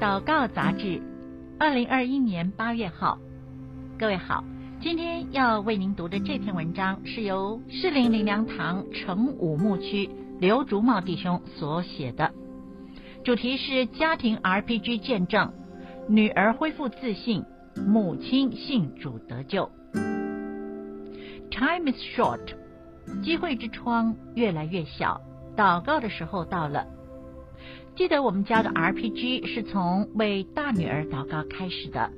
祷告杂志，二零二一年八月号。各位好，今天要为您读的这篇文章是由士林灵粮堂成武牧区刘竹茂弟兄所写的，主题是家庭 RPG 见证，女儿恢复自信，母亲信主得救。Time is short，机会之窗越来越小，祷告的时候到了。记得我们家的 RPG 是从为大女儿祷告开始的。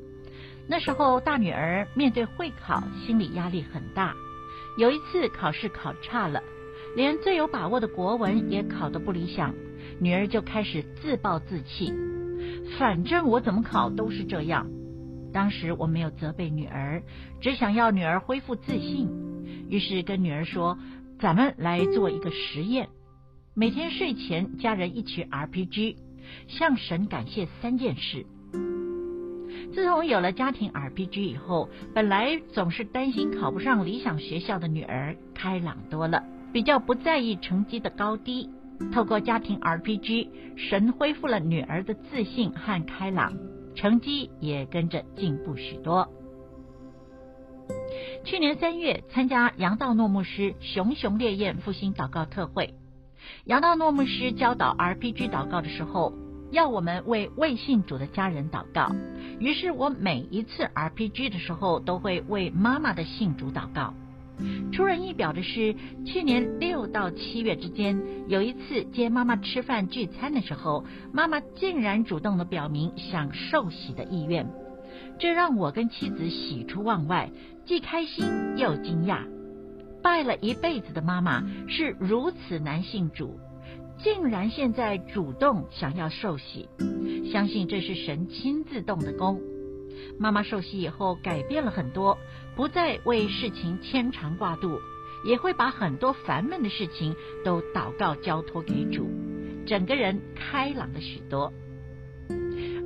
那时候大女儿面对会考，心理压力很大。有一次考试考差了，连最有把握的国文也考得不理想，女儿就开始自暴自弃。反正我怎么考都是这样。当时我没有责备女儿，只想要女儿恢复自信，于是跟女儿说：“咱们来做一个实验。”每天睡前，家人一起 RPG，向神感谢三件事。自从有了家庭 RPG 以后，本来总是担心考不上理想学校的女儿开朗多了，比较不在意成绩的高低。透过家庭 RPG，神恢复了女儿的自信和开朗，成绩也跟着进步许多。去年三月，参加杨道诺牧师熊熊烈焰复兴祷告特会。杨道诺牧师教导 RPG 祷告的时候，要我们为未信主的家人祷告。于是我每一次 RPG 的时候，都会为妈妈的信主祷告。出人意表的是，去年六到七月之间，有一次接妈妈吃饭聚餐的时候，妈妈竟然主动的表明想受洗的意愿，这让我跟妻子喜出望外，既开心又惊讶。拜了一辈子的妈妈是如此难信主，竟然现在主动想要受洗，相信这是神亲自动的工。妈妈受洗以后改变了很多，不再为事情牵肠挂肚，也会把很多烦闷的事情都祷告交托给主，整个人开朗了许多。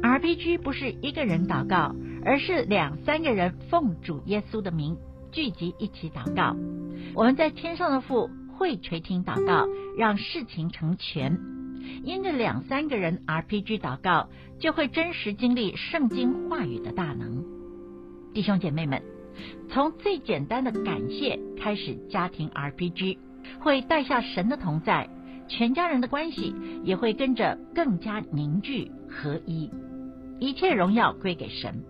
RPG 不是一个人祷告，而是两三个人奉主耶稣的名聚集一起祷告。我们在天上的父会垂听祷告，让事情成全。因着两三个人 RPG 祷告，就会真实经历圣经话语的大能。弟兄姐妹们，从最简单的感谢开始，家庭 RPG 会带下神的同在，全家人的关系也会跟着更加凝聚合一，一切荣耀归给神。